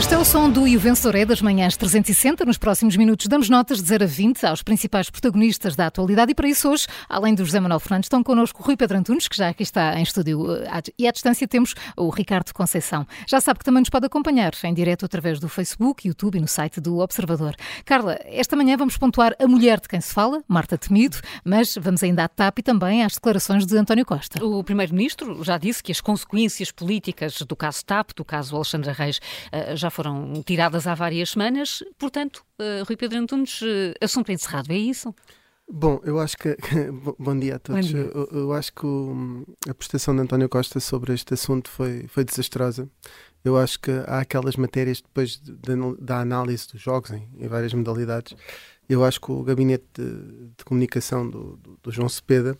Este é o som do E é das manhãs 360. Nos próximos minutos damos notas de 0 a 20 aos principais protagonistas da atualidade e para isso hoje, além do José Manuel Fernandes, estão connosco o Rui Pedro Antunes, que já aqui está em estúdio eh, e à distância temos o Ricardo Conceição. Já sabe que também nos pode acompanhar em direto através do Facebook, YouTube e no site do Observador. Carla, esta manhã vamos pontuar a mulher de quem se fala, Marta Temido, mas vamos ainda à TAP e também às declarações de António Costa. O Primeiro-Ministro já disse que as consequências políticas do caso TAP, do caso Alexandra Reis, eh, já foram tiradas há várias semanas, portanto, uh, Rui Pedro Antunes, uh, assunto encerrado, é isso? Bom, eu acho que. Bom dia a todos. Dia. Eu, eu, acho que o, a prestação de António Costa sobre este assunto foi, foi desastrosa. Eu acho que há aquelas matérias depois de, de, da análise dos jogos em, em, várias modalidades. Eu acho que o gabinete de, de comunicação do, do, do, João Cepeda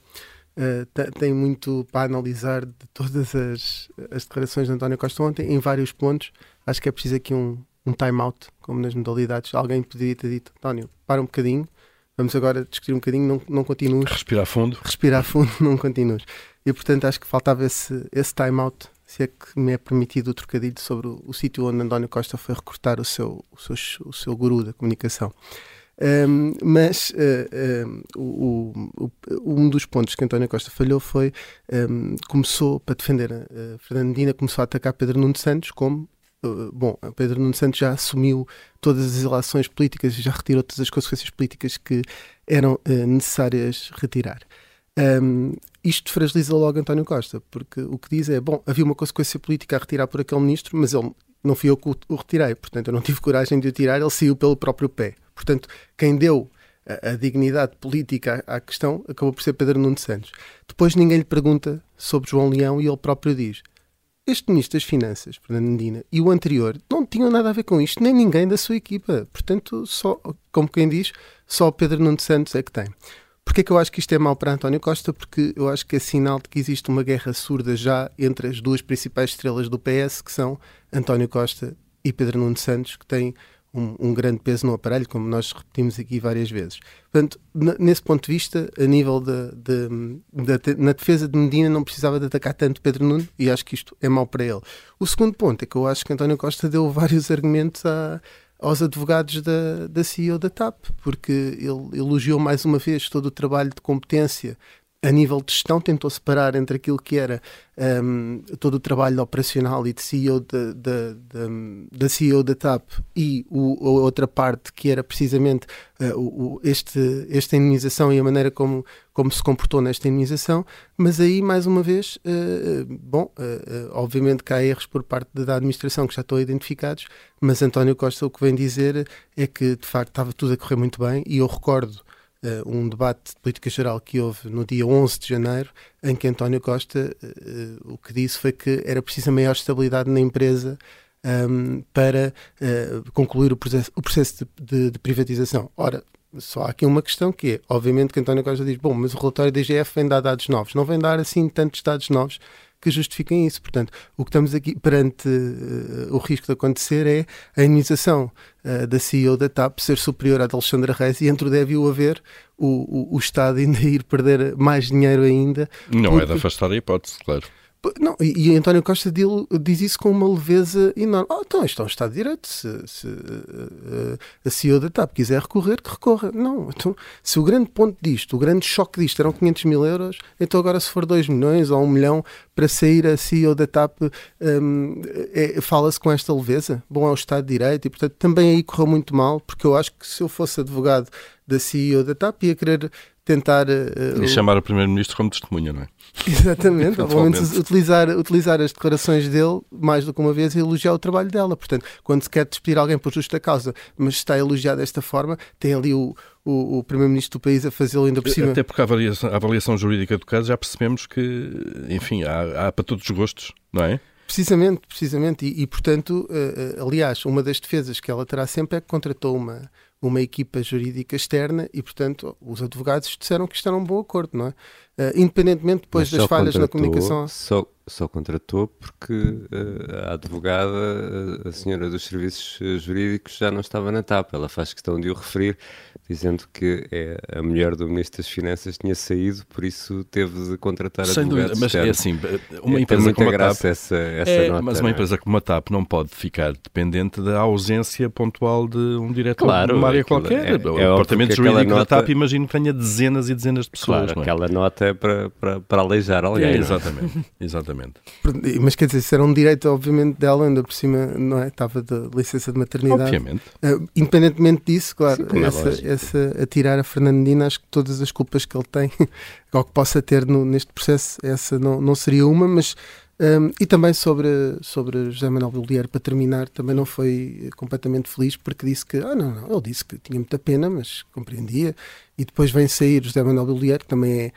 uh, tem muito para analisar de todas as, as declarações de António Costa ontem, em vários pontos. Acho que é preciso aqui um, um time-out, como nas modalidades. Alguém poderia ter dito, António, para um bocadinho, vamos agora discutir um bocadinho, não, não continues. Respirar fundo. Respirar fundo, não continues. E portanto acho que faltava esse, esse time-out, se é que me é permitido o trocadilho sobre o, o sítio onde António Costa foi recrutar o seu, o seu, o seu guru da comunicação. Um, mas uh, um, o, um dos pontos que António Costa falhou foi um, começou para defender a, a Fernandina começou a atacar Pedro Nuno Santos como Uh, bom, Pedro Nuno Santos já assumiu todas as ilações políticas e já retirou todas as consequências políticas que eram uh, necessárias retirar. Um, isto fragiliza logo António Costa, porque o que diz é: bom, havia uma consequência política a retirar por aquele ministro, mas ele não fui eu que o, retirei, portanto eu não tive coragem de o tirar, ele saiu pelo próprio pé. Portanto, quem deu a, a dignidade política à, à, questão acabou por ser Pedro Nuno Santos. Depois ninguém lhe pergunta sobre João Leão e ele próprio diz: este Ministro das Finanças, Fernando Medina, e o anterior não tinham nada a ver com isto, nem ninguém da sua equipa. Portanto, só, como quem diz, só Pedro Nuno Santos é que tem. Porquê é que eu acho que isto é mau para António Costa? Porque eu acho que é sinal de que existe uma guerra surda já entre as duas principais estrelas do PS, que são António Costa e Pedro Nuno Santos, que têm um, um, grande peso no aparelho, como nós repetimos aqui várias vezes. Portanto, nesse ponto de vista, a nível de, na defesa de Medina, não precisava de atacar tanto Pedro Nuno e acho que isto é mau para ele. O segundo ponto é que eu acho que António Costa deu vários argumentos a, aos advogados da, da CEO da TAP, porque ele elogiou mais uma vez todo o trabalho de competência a nível de gestão, tentou separar entre aquilo que era um, todo o trabalho operacional e de CEO da, CEO da TAP e o, a outra parte que era precisamente uh, o, este, esta indenização e a maneira como, como se comportou nesta indenização, mas aí, mais uma vez, uh, bom, uh, obviamente que há erros por parte da administração que já estão identificados, mas António Costa o que vem dizer é que, de facto, estava tudo a correr muito bem e eu recordo uh, um debate de política geral que houve no dia 11 de janeiro, em que António Costa uh, o que disse foi que era preciso maior estabilidade na empresa um, ehm, para uh, concluir o processo, o processo de, de, de, privatização. Ora, só há aqui uma questão que é, obviamente que António Costa diz, bom, mas o relatório da IGF vem dar dados novos. Não vem dar assim tantos dados novos que justifiquem isso. Portanto, o que estamos aqui perante uh, o risco de acontecer é a imunização uh, da CEO da TAP ser superior à de Alexandra Reis e entre o deve o haver o, o, o Estado ainda ir perder mais dinheiro ainda. Não porque... é de afastar a hipótese, claro. Não, e, e António Costa diz isso com uma leveza enorme. Oh, então, isto é um Estado de Direito. Se, se uh, a CEO da TAP quiser recorrer, que recorra. Não, então, se o grande ponto disto, o grande choque disto eram 500 mil euros, então agora se for 2 milhões ou 1 milhão para sair a CEO da TAP, um, é, fala-se com esta leveza. Bom, é o Estado de Direito e, portanto, também aí correu muito mal, porque eu acho que se eu fosse advogado da CEO da TAP ia querer tentar. Uh, e chamar o Primeiro-Ministro como testemunha, não é? Exatamente, obviamente utilizar, utilizar as declarações dele mais do que uma vez e elogiar o trabalho dela. Portanto, quando se quer despedir alguém por justa causa, mas está elogiado desta forma, tem ali o, o, o Primeiro-Ministro do país a fazê-lo ainda por cima. Até porque a avaliação, a avaliação jurídica do caso já percebemos que, enfim, há, há para todos os gostos, não é? Precisamente, precisamente. E, e portanto, uh, aliás, uma das defesas que ela terá sempre é que contratou uma, uma equipa jurídica externa e, portanto, os advogados disseram que isto era um bom acordo, não é? Uh, independentemente depois das falhas na comunicação. Só, só contratou porque uh, a advogada, a senhora dos serviços jurídicos, já não estava na TAP. Ela faz questão de o referir, dizendo que é, a mulher do Ministro das Finanças tinha saído, por isso teve de contratar Sem advogados. Dúvida, mas é assim, uma é, empresa como a TAP, essa, essa é, nota, mas uma empresa como a TAP não pode ficar dependente da ausência pontual de um diretor claro, de uma área qualquer. É, é o departamento jurídico nota, da TAP imagino que tenha dezenas e dezenas de pessoas. Claro, é? aquela nota é para, para, para aleijar alguém. É, exatamente, exatamente. Mas quer dizer, isso era um direito, obviamente, dela, ainda por cima, não é? Estava de licença de maternidade. Obviamente. Uh, independentemente disso, claro, Sim, essa, essa, a tirar a Fernandina, acho que todas as culpas que ele tem, ou que possa ter no, neste processo, essa não, não seria uma, mas um, e também sobre, sobre José Manuel Bolieiro, para terminar, também não foi completamente feliz porque disse que, ah, não, não, ele disse que tinha muita pena, mas compreendia. E depois vem sair José Manuel Bolieiro, que também é,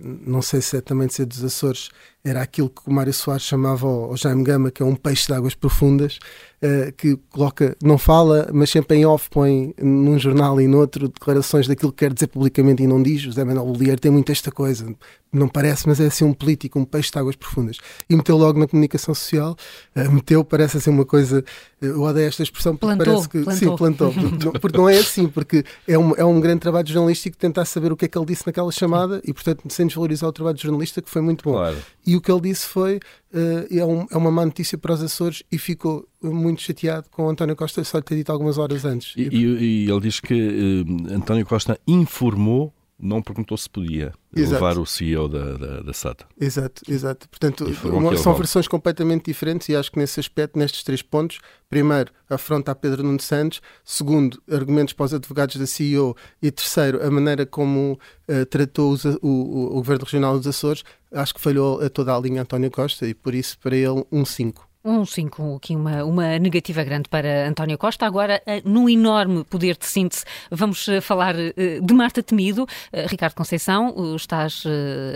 não sei se é também de ser dos Açores, era aquilo que o Mário Soares chamava o Jaime Gama, que é um peixe de águas profundas, uh, que coloca, não fala, mas sempre em off põe num jornal e noutro declarações daquilo que quer dizer publicamente e não diz. José Manuel Bolieiro tem muito esta coisa, não parece, mas é assim um político, um peixe de águas profundas. E meteu logo na comunicação social, uh, meteu, parece assim uma coisa, uh, eu odeio esta expressão porque plantou, parece que. Plantou. Sim, plantou. porque, porque não é assim, porque é um, é um grande trabalho jornalístico tentar saber o que é que ele disse naquela chamada e, portanto, sem desvalorizar o trabalho de jornalista, que foi muito bom. Claro. E o que ele disse foi: uh, é, um, é, uma má notícia para os Açores e ficou muito chateado com António Costa só lhe ter dito algumas horas antes. E, e, e ele diz que uh, António Costa informou não perguntou se podia exato. levar o CEO da, da, da, SATA. Exato, exato. Portanto, uma, são versões completamente diferentes e acho que nesse aspecto, nestes três pontos, primeiro, afronta a Pedro Nuno Santos, segundo, argumentos para os advogados da CEO e terceiro, a maneira como uh, tratou os, o, o, o, Governo Regional dos Açores, acho que falhou a toda a linha António Costa e por isso para ele um 5. Um 5, aqui uma, uma negativa grande para António Costa. Agora, eh, no enorme poder de síntese, vamos eh, falar eh, de Marta Temido. Ricardo Conceição, estás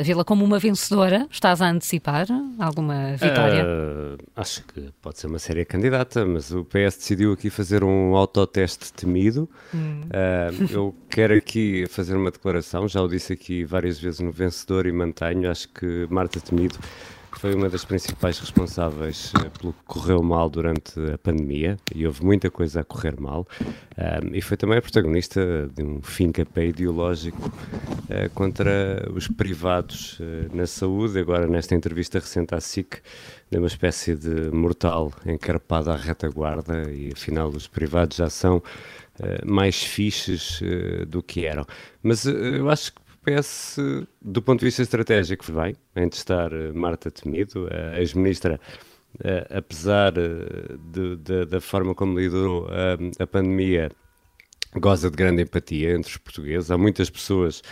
a vê-la como uma vencedora? Estás a antecipar alguma vitória? Uh, acho que pode ser uma séria candidata, mas o PS decidiu aqui fazer um autoteste temido. Hum. Uh, eu quero aqui fazer uma declaração, já o disse aqui várias vezes no vencedor e mantenho. Acho que Marta Temido foi uma das principais responsáveis uh, pelo que correu mal durante a pandemia e houve muita coisa a correr mal. Um, e foi também a protagonista de um fim-capé ideológico uh, contra os privados uh, na saúde. Agora, nesta entrevista recente à SIC, de uma espécie de mortal encarpado à retaguarda e afinal os privados já são mais fixes do que eram. Mas eu acho que PS, do ponto de vista estratégico, bem em testar eh, Marta Temido, a ex-ministra, eh, apesar eh, de, de, da forma como liderou a, a pandemia, goza de grande empatia entre os portugueses. Há muitas pessoas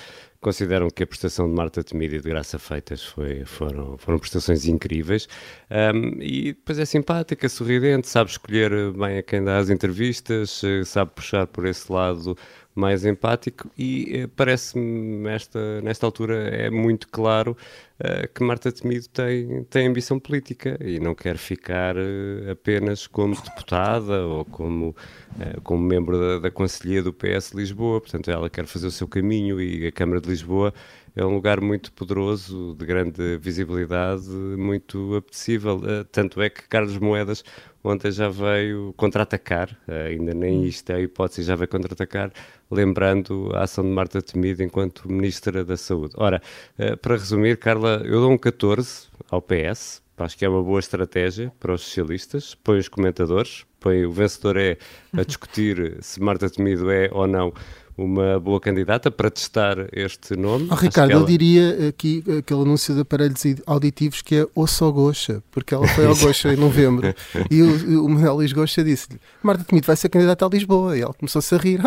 consideram que a prestação de Marta Temido e de Graça Feitas foi, foram, foram prestações incríveis. Um, e depois é simpática, sorridente, sabe escolher bem a quem dá as entrevistas, sabe puxar por esse lado mais empático e eh, parece-me nesta, nesta altura é muito claro uh, que Marta Temido tem, tem ambição política e não quer ficar uh, apenas como deputada ou como, uh, como membro da, da Conselhia do PS Lisboa, portanto ela quer fazer o seu caminho e a Câmara de Lisboa é um lugar muito poderoso, de grande visibilidade, muito apetecível. tanto é que Carlos Moedas ontem já veio contra-atacar, ainda nem hum. isto é a hipótese, já veio contra-atacar lembrando a ação de Marta Temido enquanto Ministra da Saúde. Ora, eh, para resumir, Carla, eu dou um 14 ao PS, acho que é uma boa estratégia para os socialistas, põe os comentadores, põe o vencedor é a discutir se Marta Temido é ou não uma boa candidata para testar este nome. Oh, Ricardo, ela... eu diria aqui aquele anúncio de aparelhos auditivos que é Ouça ao Goxa, porque ela foi ao Goxa em novembro e o, o Manuel Luís Goxa disse-lhe Marta Temido vai ser candidata a Lisboa e ela começou-se a rir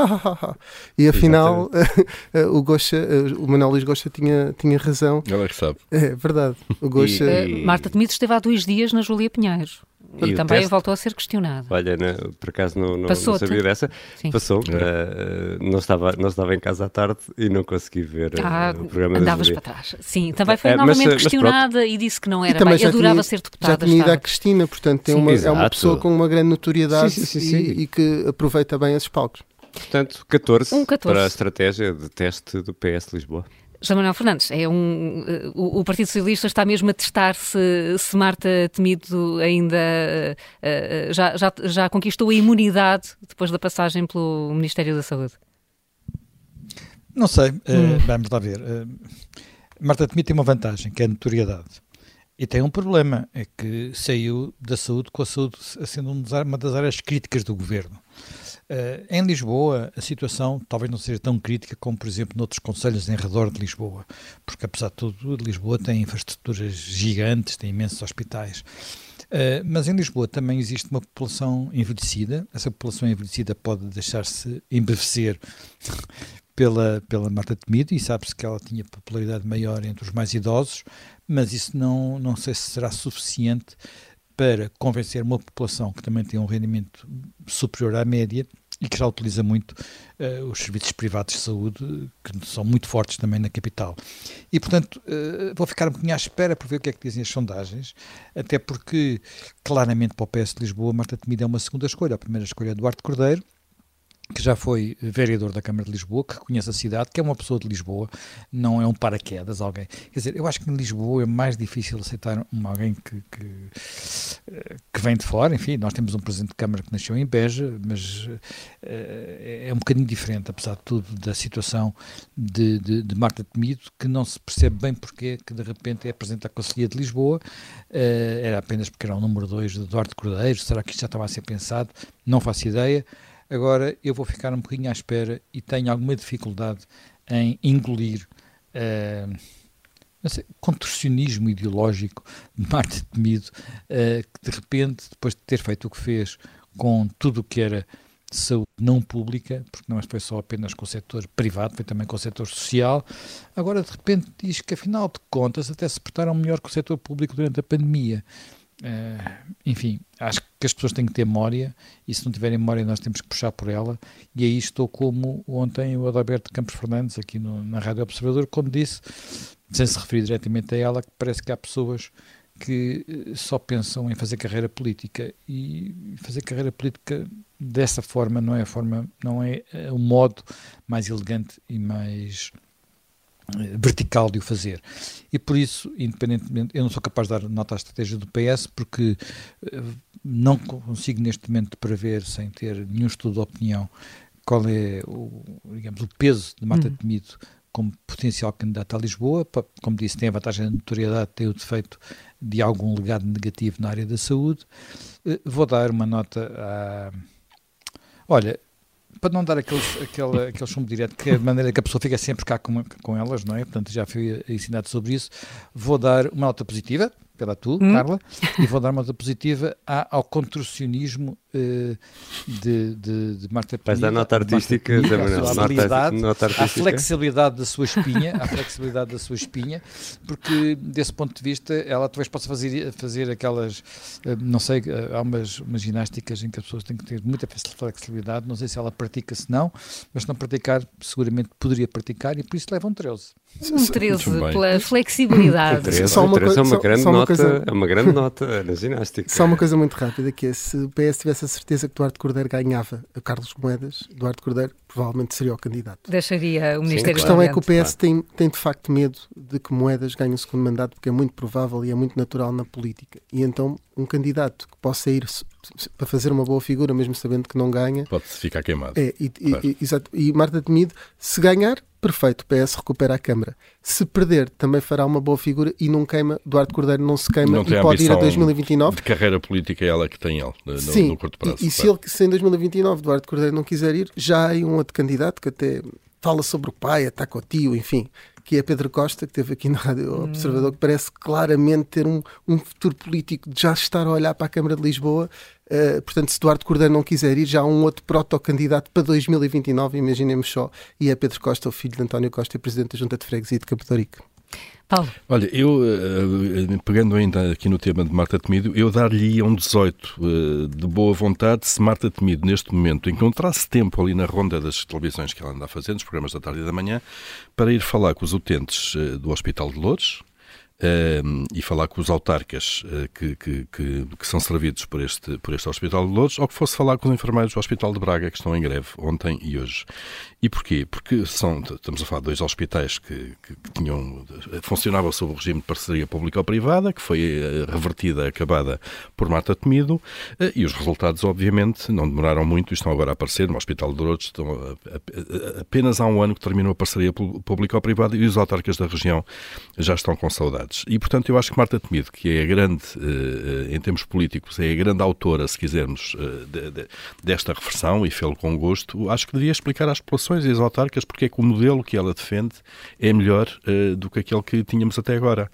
e afinal o Goxa, o Manuel Luís Goxa tinha, tinha razão. Ela é que sabe. É verdade. O Goxa... E, e... Marta Temido esteve há dois dias na Júlia Pinheiro. E, também teste, voltou a ser questionado. Olha, não, por acaso não, não, não sabia dessa. Sim. Passou. Uh, não, estava, não estava em casa à tarde e não consegui ver uh, ah, o programa Andavas para trás. Sim, também foi uh, novamente mas, questionada mas e disse que não era bem. Adorava tinha, ser deputada. Já tinha ido à Cristina, portanto tem uma, é uma pessoa com uma grande notoriedade sim, sim, e, e, que aproveita bem esses palcos. Portanto, 14, um 14, para a estratégia de teste do PS Lisboa. João Manuel Fernandes, é um, o, o, Partido Socialista está mesmo a testar se, se Marta Temido ainda uh, já, já, já conquistou a imunidade depois da passagem pelo Ministério da Saúde. Não sei, hum. uh, vamos lá ver. Uh, Marta Temido tem uma vantagem, que é a notoriedade. E tem um problema, é que saiu da saúde com a saúde sendo uma das áreas críticas do governo. Uh, em Lisboa, a situação talvez não seja tão crítica como, por exemplo, noutros conselhos em redor de Lisboa, porque apesar de tudo, Lisboa tem infraestruturas gigantes, tem imensos hospitais. Uh, mas em Lisboa também existe uma população envelhecida. Essa população envelhecida pode deixar-se embevecer pela, pela Marta Temido e sabe-se que ela tinha popularidade maior entre os mais idosos, mas isso não, não sei se será suficiente para convencer uma população que também tem um rendimento superior à média e que já utiliza muito uh, os serviços privados de saúde, que são muito fortes também na capital. E, portanto, uh, vou ficar um bocadinho à espera para ver o que é que dizem as sondagens, até porque, claramente, para o PS de Lisboa, Marta Temido é uma segunda escolha. A primeira escolha é Eduardo Cordeiro, que já foi vereador da Câmara de Lisboa, que conhece a cidade, que é uma pessoa de Lisboa, não é um paraquedas alguém. Quer dizer, eu acho que em Lisboa é mais difícil aceitar uma, alguém que, que, eh, que, vem de fora. Enfim, nós temos um presidente de Câmara que nasceu em Beja, mas uh, é um bocadinho diferente, apesar de tudo, da situação de, de, de, Marta Temido, que não se percebe bem porque que de repente é presidente da Conselhia de Lisboa. Uh, era apenas porque era o número 2 de Eduardo Cordeiro. Será que isto já estava a ser pensado? Não faço ideia. Agora eu vou ficar um pouquinho à espera e tenho alguma dificuldade em engolir uh, contorcionismo ideológico de Marta Temido, uh, que de repente, depois de ter feito o que fez com tudo o que era saúde não pública, porque não foi só apenas com o setor privado, foi também com o setor social, agora de repente diz que afinal de contas até se portaram melhor que o setor público durante a pandemia. Uh, enfim, acho que as pessoas têm que ter memória e se não tiverem memória nós temos que puxar por ela. E aí estou como ontem o Adalberto Campos Fernandes aqui no, na Rádio Observador quando disse, sem se referir diretamente a ela, que parece que há pessoas que eh, só pensam em fazer carreira política. E fazer carreira política dessa forma não é a forma, não é o modo mais elegante e mais vertical de o fazer. E por isso, independentemente, eu não sou capaz de dar nota à estratégia do PS porque eh, não consigo neste momento prever, sem ter nenhum estudo de opinião, qual é o, digamos, o peso de Marta uhum. Temido como potencial candidato a Lisboa. Como disse, tem a vantagem da notoriedade, tem o defeito de algum legado negativo na área da saúde. Eh, vou dar uma nota a. Olha, para não dar aqueles, aquele, aquele chumbo direto, que é a maneira que a pessoa fica sempre cá com, com elas, não é? Portanto, já fui ensinado sobre isso. Vou dar uma nota positiva, pela tu, hum. Carla, e vou dar uma nota positiva ao contorcionismo de, de, de Marta. Vais dar nota artística, Pineda, nota, habilidade, nota artística. A flexibilidade da sua espinha, a flexibilidade da sua espinha, porque desse ponto de vista ela talvez possa fazer, fazer aquelas, uh, não sei, uh, há umas, umas ginásticas em que as pessoas têm que ter muita flexibilidade, não sei se ela pratica, se não, mas se não praticar, seguramente poderia praticar e por isso levam 13. Um 13 pela flexibilidade. 13, só uma, 13 é uma grande só, nota, coisa... é uma grande nota na ginástica. Só uma coisa muito rápida, que é se o PS tivesse a certeza que Duarte Cordeiro ganhava a Carlos Moedas, Duarte Cordeiro provavelmente seria o candidato. Deixaria o Ministério Sim, A questão é que o PS tem, tem de facto medo de que Moedas ganhe o segundo mandato, porque é muito provável e é muito natural na política. E então um candidato que possa ir para fazer uma boa figura, mesmo sabendo que não ganha... Pode ficar queimado. É, e, claro. e, exato, e Marta Temido, se ganhar, perfeito, o PS recupera a Câmara. Se perder, também fará uma boa figura e não queima, Duarte Cordeiro não se queima não e pode ir a 2029. De carreira política é ela que tem ele, no, Sim, no curto prazo. E, e se, ele, se em 2029 Duarte Cordeiro não quiser ir, já há um outro candidato que até fala sobre o pai, ataca o tio, enfim, que é Pedro Costa, que esteve aqui na Rádio hum. Observador, que parece claramente ter um, um futuro político de já estar a olhar para a Câmara de Lisboa. Uh, portanto, se Eduardo Cordeiro não quiser ir, já há um outro protocandidato para 2029, imaginemos só, e é Pedro Costa, o filho de António Costa, presidente da Junta de Freguesia de Campo de Rico. Paulo. Olha, eu, eh, pegando ainda aqui no tema de Marta Temido, eu dar-lhe um 18 eh, de boa vontade se Marta Temido, neste momento, encontrasse tempo ali na ronda das televisões que ela anda a fazer, nos programas da tarde e da manhã, para ir falar com os utentes eh, do Hospital de Lourdes, e falar com os autarcas uh, que, que, que, que, são servidos por este, por este Hospital de Lourdes, ou que fosse falar com os enfermeiros do Hospital de Braga, que estão em greve ontem e hoje. E porquê? Porque são, estamos a falar de dois hospitais que, que, que tinham, funcionavam sob o regime de parceria pública-privada, que foi eh, revertida, acabada por Marta Temido, eh, e os resultados, obviamente, não demoraram muito e estão agora a aparecer no Hospital de Lourdes. Estão apenas há um ano que terminou a parceria pública-privada e os autarcas da região já estão com saudades. E, portanto, eu acho que Marta Temido, que é a grande, eh, em termos políticos, é a grande autora, se quisermos, de, de, desta reversão, e fê-lo com gosto, acho que devia explicar às populações e as autarcas porque é que o modelo que ela defende é melhor do que aquele que tínhamos até agora.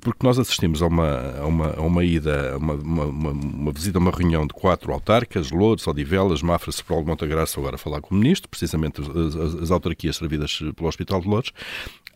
Porque nós assistimos a uma, a uma, a uma ida, uma, uma, uma, visita a uma reunião de quatro autarcas, Lourdes, Odivelas, Mafra, Sepral, Montagraça, agora a falar com o Ministro, precisamente as, as, as autarquias servidas pelo Hospital de Lourdes,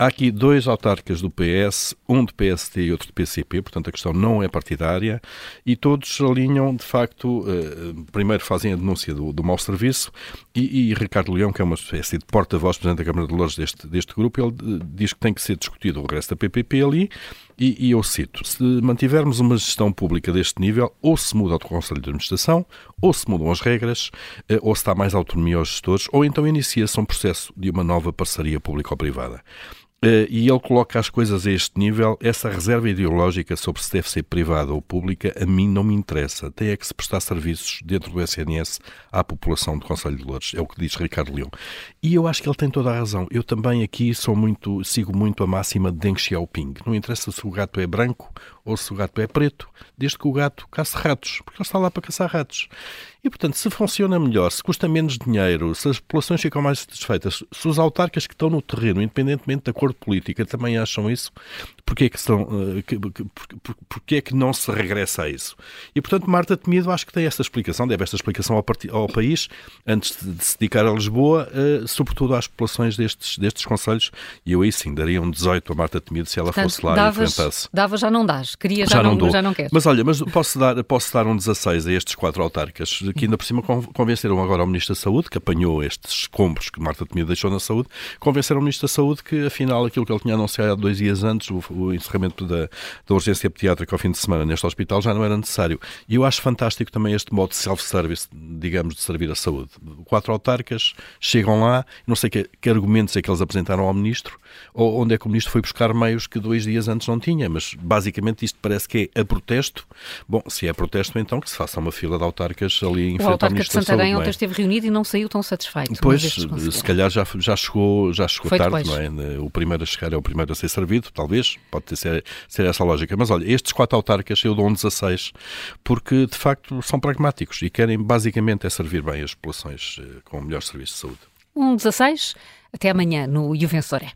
Há aqui dois autarcas do PS, um de PST e outro de PCP, portanto a questão não é partidária, e todos alinham, de facto, eh, primeiro fazem a denúncia do, do mau serviço, e, e, Ricardo Leão, que é uma espécie de porta-voz, Presidente da Câmara de Lourdes deste, deste grupo, ele eh, diz que tem que ser discutido o regresso da PPP ali, e, e, eu cito: se mantivermos uma gestão pública deste nível, ou se muda o Conselho de Administração, ou se mudam as regras, eh, ou se dá mais autonomia aos gestores, ou então inicia-se um processo de uma nova parceria público-privada. Uh, e ele coloca as coisas a este nível. Essa reserva ideológica sobre se deve ser privada ou pública, a mim não me interessa. Tem é que se prestar serviços dentro do SNS à população do Conselho de Lourdes. É o que diz Ricardo Leão. E eu acho que ele tem toda a razão. Eu também aqui sou muito, sigo muito a máxima de Deng Xiaoping. Não interessa se o gato é branco ou se o gato é preto, desde que o gato caça ratos, porque ele está lá para caçar ratos. E, portanto, se funciona melhor, se custa menos dinheiro, se as populações ficam mais satisfeitas, se os autarcas que estão no terreno, independentemente da cor política, também acham isso, porque é que, estão, uh, porque é que não se regressa a isso? E, portanto, Marta Temido acho que tem esta explicação, deve esta explicação ao, ao país, antes de, se dedicar a Lisboa, uh, sobretudo às populações destes, destes conselhos, e eu aí sim daria um 18 a Marta Temido se ela portanto, fosse lá davas, e enfrentasse. Dava já não dás, queria já, já não, não já não queres. Mas olha, mas posso dar, posso dar um 16 a estes quatro autarcas, que ainda por cima convenceram agora o Ministro da Saúde, que apanhou estes escombros que Marta Temido deixou na saúde, convenceram o Ministro da Saúde que afinal aquilo que ele tinha anunciado dois dias antes, o, o encerramento da, da urgência pediátrica ao fim de semana neste hospital já não era necessário. E eu acho fantástico também este modo de self-service, digamos, de servir a saúde. Quatro autarcas chegam lá, não sei que, que argumentos é que eles apresentaram ao Ministro, ou onde é que o Ministro foi buscar meios que dois dias antes não tinha, mas basicamente isto parece que é a protesto. Bom, se é a protesto, então que se faça uma fila de autarcas ali em o frente ao Ministro de Santarém ontem é? esteve reunido e não saiu tão satisfeito. Pois, se calhar já, já chegou, já chegou tarde, depois. não é? O primeiro a chegar é o primeiro a ser servido, talvez, pode ser, ser essa a lógica. Mas olha, estes quatro autarcas eu dou um 16, porque de facto são pragmáticos e querem basicamente é servir bem as populações eh, com o melhor serviço de saúde. Um 16, até amanhã no Juvensoré.